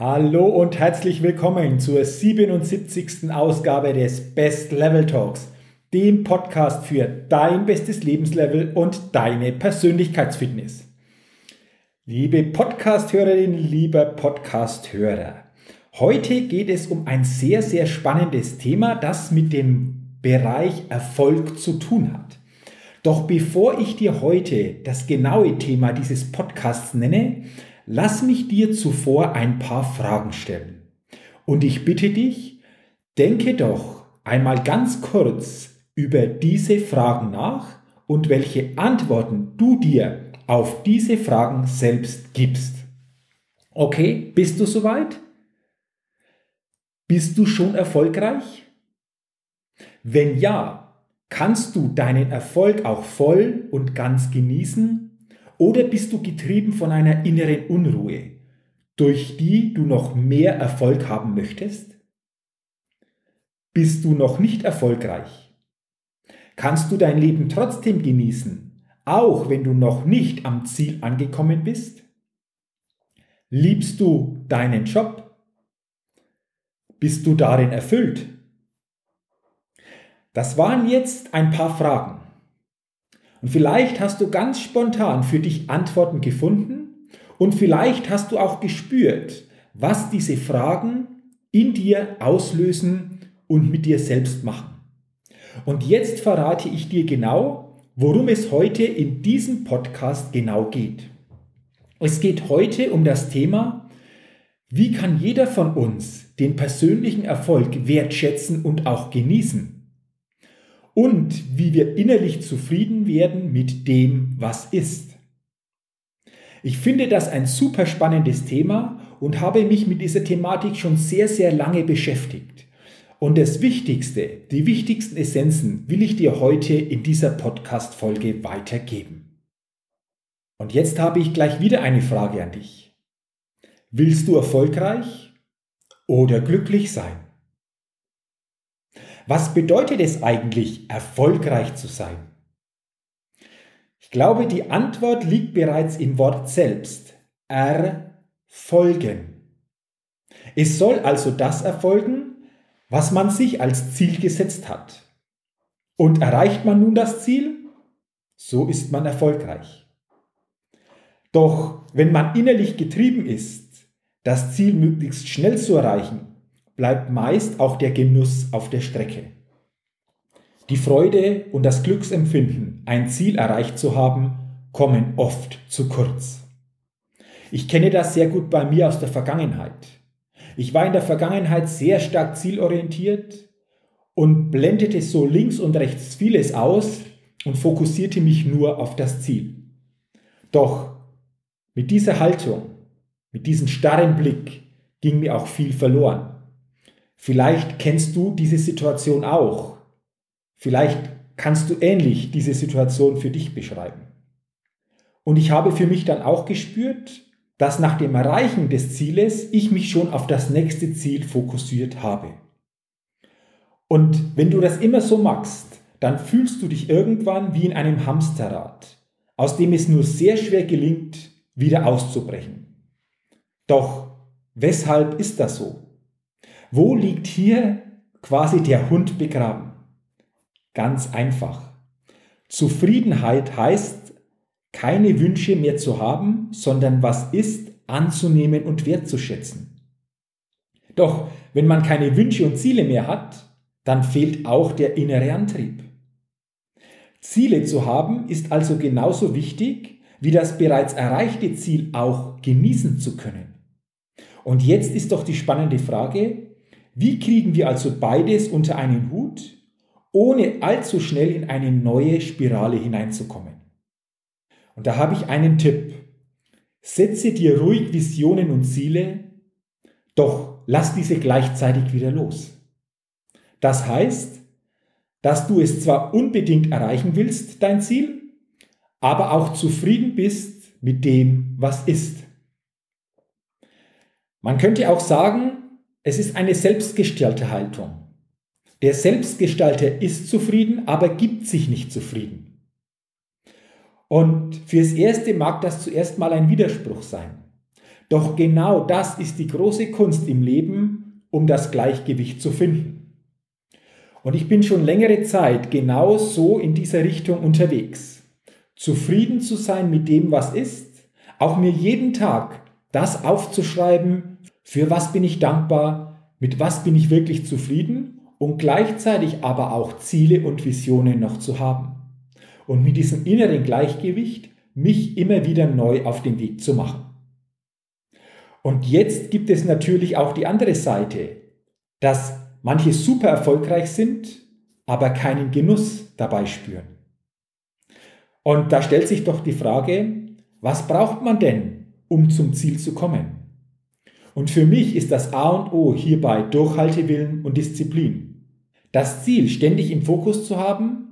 Hallo und herzlich willkommen zur 77. Ausgabe des Best Level Talks, dem Podcast für dein bestes Lebenslevel und deine Persönlichkeitsfitness. Liebe Podcast-Hörerin, lieber Podcast-Hörer, heute geht es um ein sehr, sehr spannendes Thema, das mit dem Bereich Erfolg zu tun hat. Doch bevor ich dir heute das genaue Thema dieses Podcasts nenne, Lass mich dir zuvor ein paar Fragen stellen. Und ich bitte dich, denke doch einmal ganz kurz über diese Fragen nach und welche Antworten du dir auf diese Fragen selbst gibst. Okay, bist du soweit? Bist du schon erfolgreich? Wenn ja, kannst du deinen Erfolg auch voll und ganz genießen oder bist du getrieben von einer inneren Unruhe, durch die du noch mehr Erfolg haben möchtest? Bist du noch nicht erfolgreich? Kannst du dein Leben trotzdem genießen, auch wenn du noch nicht am Ziel angekommen bist? Liebst du deinen Job? Bist du darin erfüllt? Das waren jetzt ein paar Fragen. Und vielleicht hast du ganz spontan für dich Antworten gefunden und vielleicht hast du auch gespürt, was diese Fragen in dir auslösen und mit dir selbst machen. Und jetzt verrate ich dir genau, worum es heute in diesem Podcast genau geht. Es geht heute um das Thema, wie kann jeder von uns den persönlichen Erfolg wertschätzen und auch genießen? Und wie wir innerlich zufrieden werden mit dem, was ist. Ich finde das ein super spannendes Thema und habe mich mit dieser Thematik schon sehr, sehr lange beschäftigt. Und das Wichtigste, die wichtigsten Essenzen will ich dir heute in dieser Podcast-Folge weitergeben. Und jetzt habe ich gleich wieder eine Frage an dich. Willst du erfolgreich oder glücklich sein? Was bedeutet es eigentlich, erfolgreich zu sein? Ich glaube, die Antwort liegt bereits im Wort selbst. Erfolgen. Es soll also das erfolgen, was man sich als Ziel gesetzt hat. Und erreicht man nun das Ziel, so ist man erfolgreich. Doch wenn man innerlich getrieben ist, das Ziel möglichst schnell zu erreichen, bleibt meist auch der Genuss auf der Strecke. Die Freude und das Glücksempfinden, ein Ziel erreicht zu haben, kommen oft zu kurz. Ich kenne das sehr gut bei mir aus der Vergangenheit. Ich war in der Vergangenheit sehr stark zielorientiert und blendete so links und rechts vieles aus und fokussierte mich nur auf das Ziel. Doch mit dieser Haltung, mit diesem starren Blick ging mir auch viel verloren. Vielleicht kennst du diese Situation auch. Vielleicht kannst du ähnlich diese Situation für dich beschreiben. Und ich habe für mich dann auch gespürt, dass nach dem Erreichen des Zieles ich mich schon auf das nächste Ziel fokussiert habe. Und wenn du das immer so machst, dann fühlst du dich irgendwann wie in einem Hamsterrad, aus dem es nur sehr schwer gelingt, wieder auszubrechen. Doch weshalb ist das so? Wo liegt hier quasi der Hund begraben? Ganz einfach. Zufriedenheit heißt, keine Wünsche mehr zu haben, sondern was ist, anzunehmen und wertzuschätzen. Doch wenn man keine Wünsche und Ziele mehr hat, dann fehlt auch der innere Antrieb. Ziele zu haben ist also genauso wichtig, wie das bereits erreichte Ziel auch genießen zu können. Und jetzt ist doch die spannende Frage, wie kriegen wir also beides unter einen Hut, ohne allzu schnell in eine neue Spirale hineinzukommen? Und da habe ich einen Tipp. Setze dir ruhig Visionen und Ziele, doch lass diese gleichzeitig wieder los. Das heißt, dass du es zwar unbedingt erreichen willst, dein Ziel, aber auch zufrieden bist mit dem, was ist. Man könnte auch sagen, es ist eine selbstgestellte Haltung. Der Selbstgestalter ist zufrieden, aber gibt sich nicht zufrieden. Und fürs Erste mag das zuerst mal ein Widerspruch sein. Doch genau das ist die große Kunst im Leben, um das Gleichgewicht zu finden. Und ich bin schon längere Zeit genau so in dieser Richtung unterwegs. Zufrieden zu sein mit dem, was ist, auch mir jeden Tag das aufzuschreiben, für was bin ich dankbar, mit was bin ich wirklich zufrieden und gleichzeitig aber auch Ziele und Visionen noch zu haben. Und mit diesem inneren Gleichgewicht mich immer wieder neu auf den Weg zu machen. Und jetzt gibt es natürlich auch die andere Seite, dass manche super erfolgreich sind, aber keinen Genuss dabei spüren. Und da stellt sich doch die Frage, was braucht man denn, um zum Ziel zu kommen? Und für mich ist das A und O hierbei Durchhaltewillen und Disziplin. Das Ziel ständig im Fokus zu haben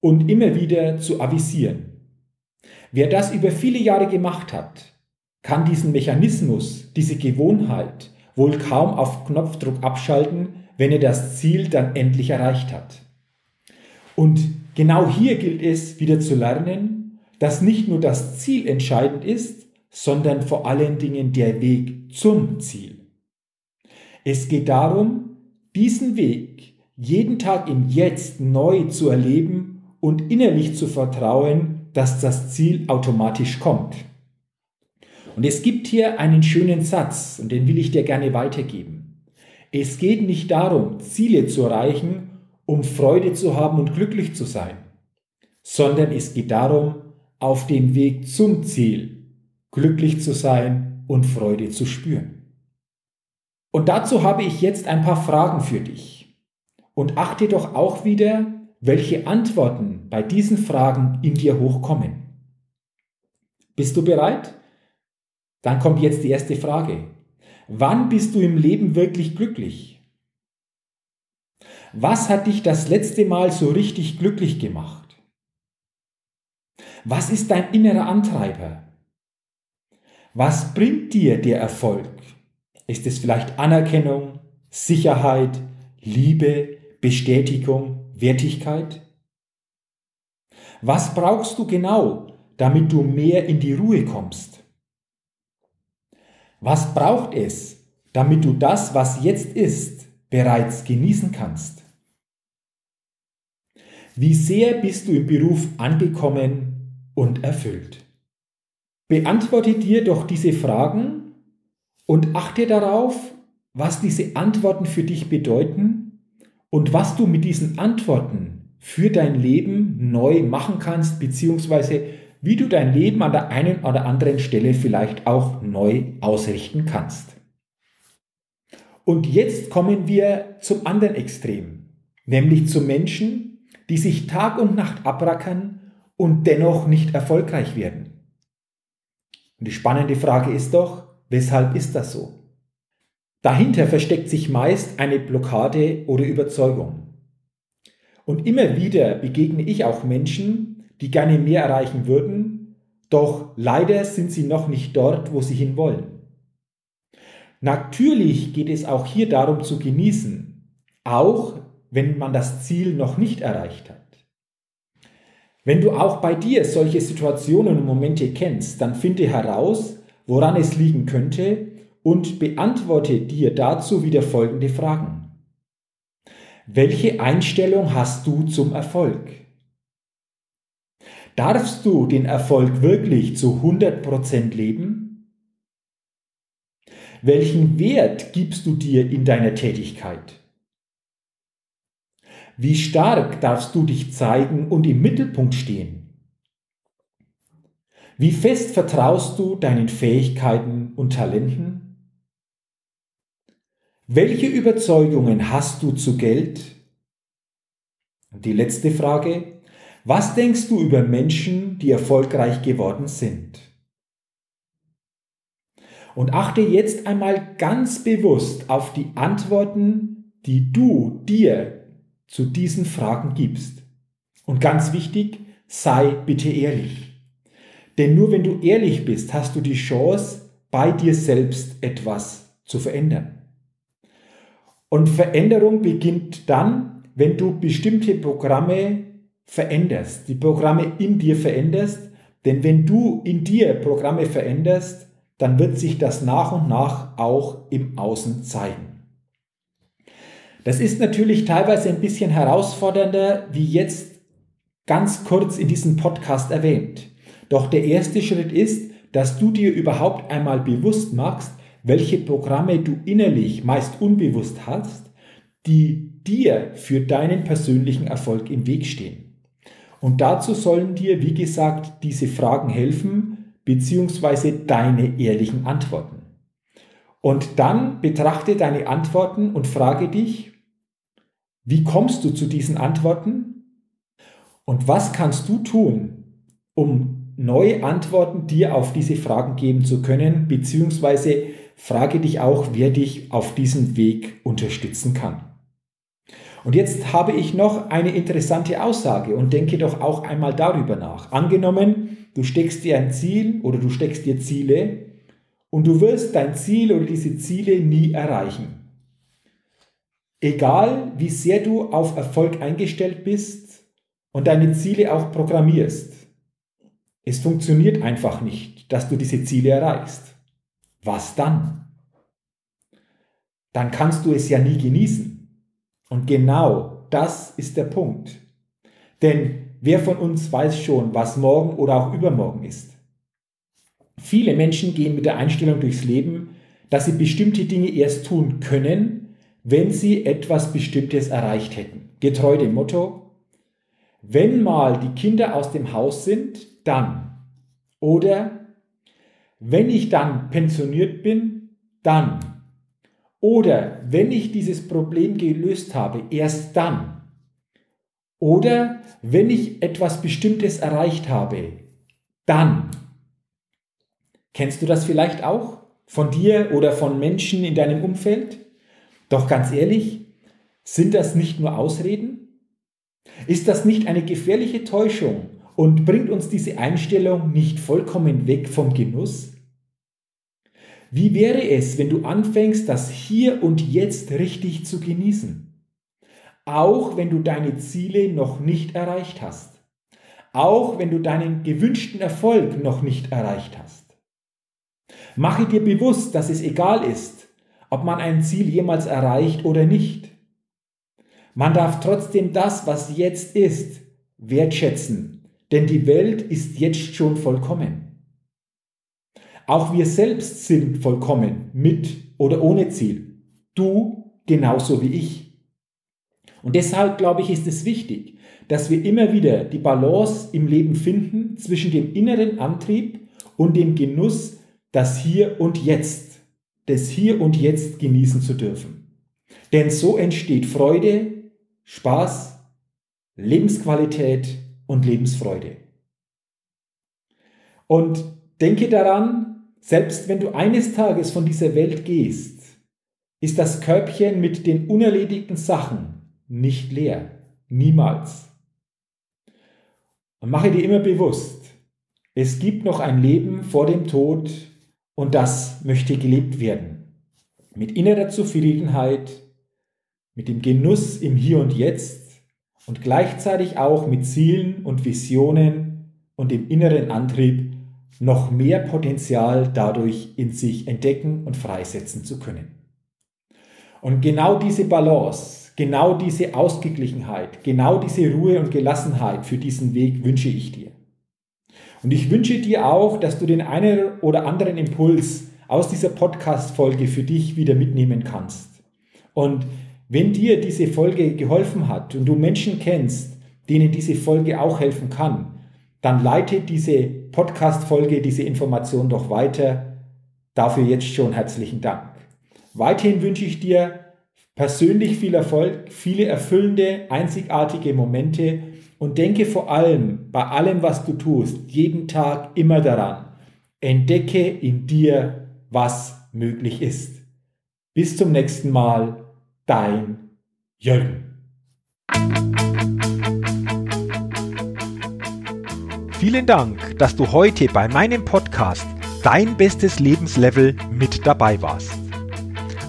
und immer wieder zu avisieren. Wer das über viele Jahre gemacht hat, kann diesen Mechanismus, diese Gewohnheit wohl kaum auf Knopfdruck abschalten, wenn er das Ziel dann endlich erreicht hat. Und genau hier gilt es wieder zu lernen, dass nicht nur das Ziel entscheidend ist, sondern vor allen Dingen der Weg zum Ziel. Es geht darum, diesen Weg jeden Tag im Jetzt neu zu erleben und innerlich zu vertrauen, dass das Ziel automatisch kommt. Und es gibt hier einen schönen Satz, und den will ich dir gerne weitergeben. Es geht nicht darum, Ziele zu erreichen, um Freude zu haben und glücklich zu sein, sondern es geht darum, auf dem Weg zum Ziel glücklich zu sein und Freude zu spüren. Und dazu habe ich jetzt ein paar Fragen für dich. Und achte doch auch wieder, welche Antworten bei diesen Fragen in dir hochkommen. Bist du bereit? Dann kommt jetzt die erste Frage. Wann bist du im Leben wirklich glücklich? Was hat dich das letzte Mal so richtig glücklich gemacht? Was ist dein innerer Antreiber? Was bringt dir der Erfolg? Ist es vielleicht Anerkennung, Sicherheit, Liebe, Bestätigung, Wertigkeit? Was brauchst du genau, damit du mehr in die Ruhe kommst? Was braucht es, damit du das, was jetzt ist, bereits genießen kannst? Wie sehr bist du im Beruf angekommen und erfüllt? Beantworte dir doch diese Fragen und achte darauf, was diese Antworten für dich bedeuten und was du mit diesen Antworten für dein Leben neu machen kannst, beziehungsweise wie du dein Leben an der einen oder anderen Stelle vielleicht auch neu ausrichten kannst. Und jetzt kommen wir zum anderen Extrem, nämlich zu Menschen, die sich Tag und Nacht abrackern und dennoch nicht erfolgreich werden. Und die spannende Frage ist doch, weshalb ist das so? Dahinter versteckt sich meist eine Blockade oder Überzeugung. Und immer wieder begegne ich auch Menschen, die gerne mehr erreichen würden, doch leider sind sie noch nicht dort, wo sie hinwollen. Natürlich geht es auch hier darum zu genießen, auch wenn man das Ziel noch nicht erreicht hat. Wenn du auch bei dir solche Situationen und Momente kennst, dann finde heraus, woran es liegen könnte und beantworte dir dazu wieder folgende Fragen. Welche Einstellung hast du zum Erfolg? Darfst du den Erfolg wirklich zu 100% leben? Welchen Wert gibst du dir in deiner Tätigkeit? Wie stark darfst du dich zeigen und im Mittelpunkt stehen? Wie fest vertraust du deinen Fähigkeiten und Talenten? Welche Überzeugungen hast du zu Geld? Und die letzte Frage, Was denkst du über Menschen, die erfolgreich geworden sind? Und achte jetzt einmal ganz bewusst auf die Antworten, die du dir zu diesen Fragen gibst. Und ganz wichtig, sei bitte ehrlich. Denn nur wenn du ehrlich bist, hast du die Chance, bei dir selbst etwas zu verändern. Und Veränderung beginnt dann, wenn du bestimmte Programme veränderst, die Programme in dir veränderst. Denn wenn du in dir Programme veränderst, dann wird sich das nach und nach auch im Außen zeigen. Das ist natürlich teilweise ein bisschen herausfordernder, wie jetzt ganz kurz in diesem Podcast erwähnt. Doch der erste Schritt ist, dass du dir überhaupt einmal bewusst machst, welche Programme du innerlich meist unbewusst hast, die dir für deinen persönlichen Erfolg im Weg stehen. Und dazu sollen dir, wie gesagt, diese Fragen helfen, beziehungsweise deine ehrlichen Antworten. Und dann betrachte deine Antworten und frage dich, wie kommst du zu diesen Antworten? Und was kannst du tun, um neue Antworten dir auf diese Fragen geben zu können, beziehungsweise frage dich auch, wer dich auf diesem Weg unterstützen kann. Und jetzt habe ich noch eine interessante Aussage und denke doch auch einmal darüber nach. Angenommen, du steckst dir ein Ziel oder du steckst dir Ziele und du wirst dein Ziel oder diese Ziele nie erreichen. Egal wie sehr du auf Erfolg eingestellt bist und deine Ziele auch programmierst, es funktioniert einfach nicht, dass du diese Ziele erreichst. Was dann? Dann kannst du es ja nie genießen. Und genau das ist der Punkt. Denn wer von uns weiß schon, was morgen oder auch übermorgen ist? Viele Menschen gehen mit der Einstellung durchs Leben, dass sie bestimmte Dinge erst tun können, wenn sie etwas Bestimmtes erreicht hätten. Getreu dem Motto, wenn mal die Kinder aus dem Haus sind, dann. Oder wenn ich dann pensioniert bin, dann. Oder wenn ich dieses Problem gelöst habe, erst dann. Oder wenn ich etwas Bestimmtes erreicht habe, dann. Kennst du das vielleicht auch? Von dir oder von Menschen in deinem Umfeld? Doch ganz ehrlich, sind das nicht nur Ausreden? Ist das nicht eine gefährliche Täuschung und bringt uns diese Einstellung nicht vollkommen weg vom Genuss? Wie wäre es, wenn du anfängst, das hier und jetzt richtig zu genießen? Auch wenn du deine Ziele noch nicht erreicht hast. Auch wenn du deinen gewünschten Erfolg noch nicht erreicht hast. Mache dir bewusst, dass es egal ist, ob man ein Ziel jemals erreicht oder nicht. Man darf trotzdem das, was jetzt ist, wertschätzen, denn die Welt ist jetzt schon vollkommen. Auch wir selbst sind vollkommen, mit oder ohne Ziel. Du genauso wie ich. Und deshalb glaube ich, ist es wichtig, dass wir immer wieder die Balance im Leben finden zwischen dem inneren Antrieb und dem Genuss, das Hier und Jetzt, des Hier und Jetzt genießen zu dürfen. Denn so entsteht Freude, Spaß, Lebensqualität und Lebensfreude. Und denke daran, selbst wenn du eines Tages von dieser Welt gehst, ist das Körbchen mit den unerledigten Sachen nicht leer. Niemals. Und mache dir immer bewusst, es gibt noch ein Leben vor dem Tod und das möchte gelebt werden. Mit innerer Zufriedenheit, mit dem Genuss im Hier und Jetzt und gleichzeitig auch mit Zielen und Visionen und dem inneren Antrieb, noch mehr Potenzial dadurch in sich entdecken und freisetzen zu können. Und genau diese Balance, genau diese Ausgeglichenheit, genau diese Ruhe und Gelassenheit für diesen Weg wünsche ich dir. Und ich wünsche dir auch, dass du den einen oder anderen Impuls aus dieser Podcast-Folge für dich wieder mitnehmen kannst. Und wenn dir diese Folge geholfen hat und du Menschen kennst, denen diese Folge auch helfen kann, dann leite diese Podcast-Folge diese Information doch weiter. Dafür jetzt schon herzlichen Dank. Weiterhin wünsche ich dir persönlich viel Erfolg, viele erfüllende, einzigartige Momente und denke vor allem bei allem, was du tust, jeden Tag immer daran. Entdecke in dir, was möglich ist. Bis zum nächsten Mal, dein Jürgen. Vielen Dank, dass du heute bei meinem Podcast Dein bestes Lebenslevel mit dabei warst.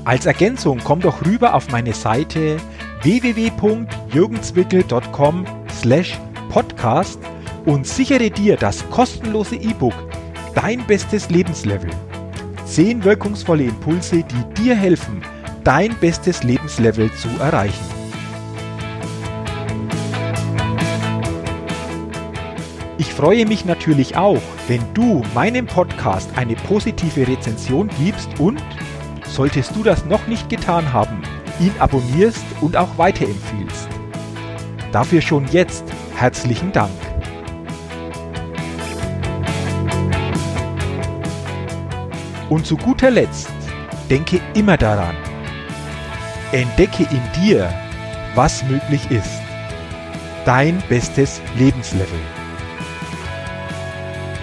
Als Ergänzung komm doch rüber auf meine Seite www.jürgenzwickel.com slash podcast und sichere dir das kostenlose E-Book Dein bestes Lebenslevel. Zehn wirkungsvolle Impulse, die dir helfen, dein bestes Lebenslevel zu erreichen. Ich freue mich natürlich auch, wenn du meinem Podcast eine positive Rezension gibst und, solltest du das noch nicht getan haben, ihn abonnierst und auch weiterempfiehlst. Dafür schon jetzt herzlichen Dank. Und zu guter Letzt, denke immer daran, entdecke in dir, was möglich ist. Dein bestes Lebenslevel.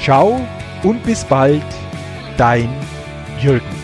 Ciao und bis bald, dein Jürgen.